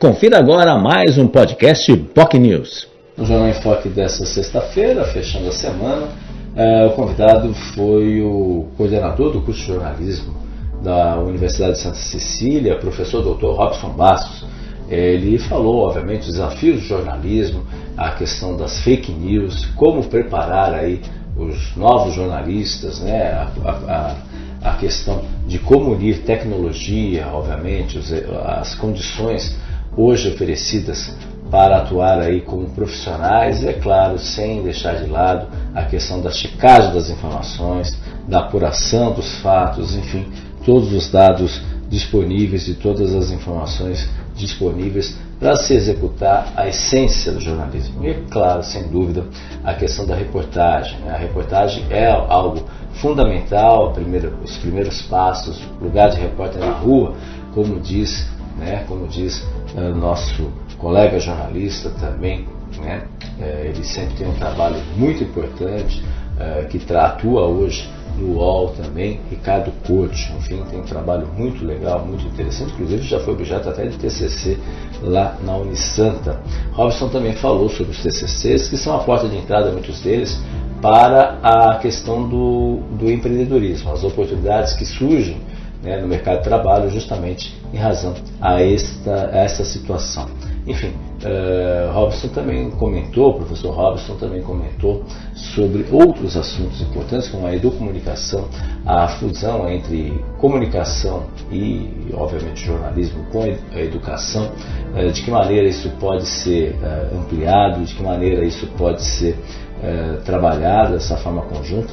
Confira agora mais um podcast POC News. No Jornal em Foque dessa sexta-feira, fechando a semana, é, o convidado foi o coordenador do curso de jornalismo da Universidade de Santa Cecília, professor Dr. Robson Bastos. Ele falou, obviamente, os desafios do jornalismo, a questão das fake news, como preparar aí os novos jornalistas, né, a, a, a questão de como unir tecnologia, obviamente, as condições hoje oferecidas para atuar aí como profissionais e, é claro, sem deixar de lado a questão da checagem das informações, da apuração dos fatos, enfim, todos os dados disponíveis e todas as informações disponíveis para se executar a essência do jornalismo. E, é claro, sem dúvida, a questão da reportagem. A reportagem é algo fundamental, os primeiros passos, lugar de repórter na rua, como diz, né, como diz uh, nosso colega jornalista também, né, uh, ele sempre tem um trabalho muito importante, uh, que atua hoje no UOL também, Ricardo Couto, enfim, tem um trabalho muito legal, muito interessante, inclusive já foi objeto até de TCC lá na Unisanta. Robson também falou sobre os TCCs, que são a porta de entrada, muitos deles, para a questão do, do empreendedorismo, as oportunidades que surgem né, no mercado de trabalho justamente em razão a esta, a esta situação. Enfim, uh, Robson também comentou, o professor Robson também comentou sobre outros assuntos importantes, como a educomunicação, a fusão entre comunicação e, obviamente, jornalismo com a educação, uh, de que maneira isso pode ser uh, ampliado, de que maneira isso pode ser trabalhado dessa forma conjunta.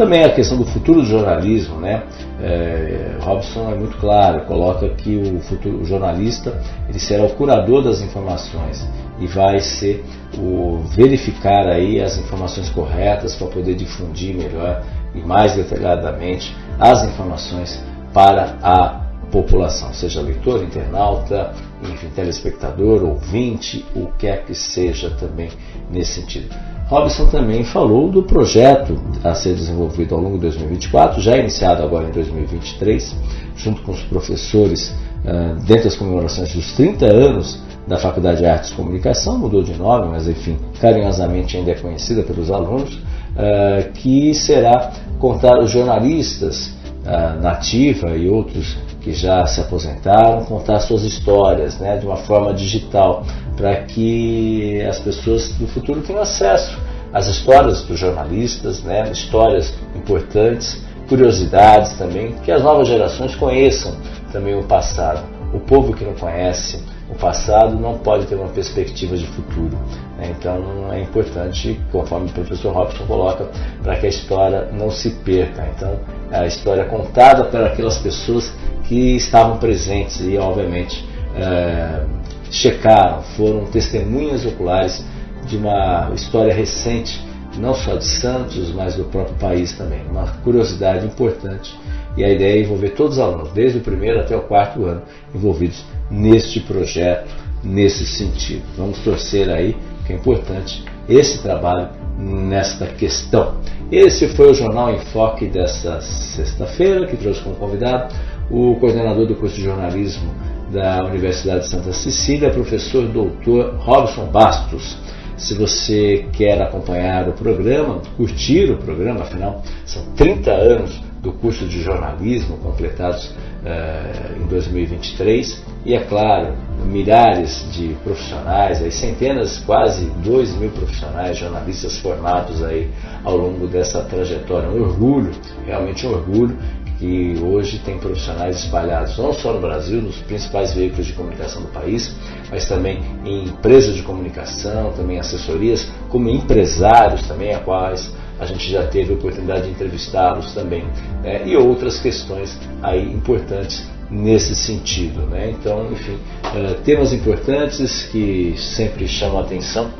Também a questão do futuro do jornalismo, né? É, Robson é muito claro, coloca que o futuro o jornalista ele será o curador das informações e vai ser o verificar aí as informações corretas para poder difundir melhor e mais detalhadamente as informações para a população, seja leitor, internauta, enfim, telespectador, ouvinte, o que quer que seja também nesse sentido. Robson também falou do projeto a ser desenvolvido ao longo de 2024, já iniciado agora em 2023, junto com os professores, uh, dentro das comemorações dos 30 anos da Faculdade de Artes e Comunicação, mudou de nome, mas enfim, carinhosamente ainda é conhecida pelos alunos, uh, que será contar os jornalistas uh, nativa e outros que já se aposentaram, contar suas histórias né, de uma forma digital, para que as pessoas do futuro tenham acesso às histórias dos jornalistas, né, histórias importantes, curiosidades também, que as novas gerações conheçam também o passado. O povo que não conhece o passado não pode ter uma perspectiva de futuro. Né? Então é importante, conforme o professor Robson coloca, para que a história não se perca. Então a história contada por aquelas pessoas que estavam presentes e, obviamente, é, checaram, foram testemunhas oculares de uma história recente, não só de Santos, mas do próprio país também. Uma curiosidade importante. E a ideia é envolver todos os alunos, desde o primeiro até o quarto ano, envolvidos neste projeto, nesse sentido. Vamos torcer aí, que é importante, esse trabalho nesta questão. Esse foi o Jornal em Foque desta sexta-feira, que trouxe como convidado o coordenador do curso de jornalismo da Universidade de Santa Cecília, professor doutor Robson Bastos. Se você quer acompanhar o programa, curtir o programa, afinal, são 30 anos do curso de jornalismo completados uh, em 2023 e é claro milhares de profissionais, aí, centenas, quase 2 mil profissionais, jornalistas formados aí ao longo dessa trajetória. Um orgulho, realmente um orgulho que hoje tem profissionais espalhados não só no Brasil, nos principais veículos de comunicação do país, mas também em empresas de comunicação, também assessorias, como empresários também, a quais a gente já teve a oportunidade de entrevistá-los também, né? e outras questões aí importantes nesse sentido. Né? Então, enfim, uh, temas importantes que sempre chamam a atenção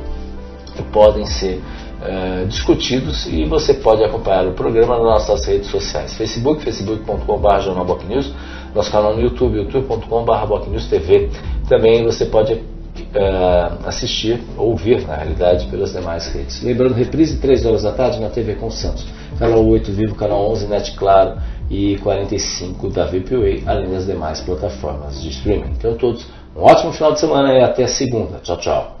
e podem ser uh, discutidos e você pode acompanhar o programa nas nossas redes sociais, Facebook, facebook.com.br jornalbocnews, nosso canal no YouTube, youtube.com.br TV. Também você pode uh, assistir, ouvir na realidade, pelas demais redes. Lembrando, reprise 3 horas da tarde na TV com Santos, canal 8 Vivo, canal 11 Net Claro e 45 da VPWay, além das demais plataformas de streaming. Então todos Um ótimo final de semana e até segunda. Tchau, tchau.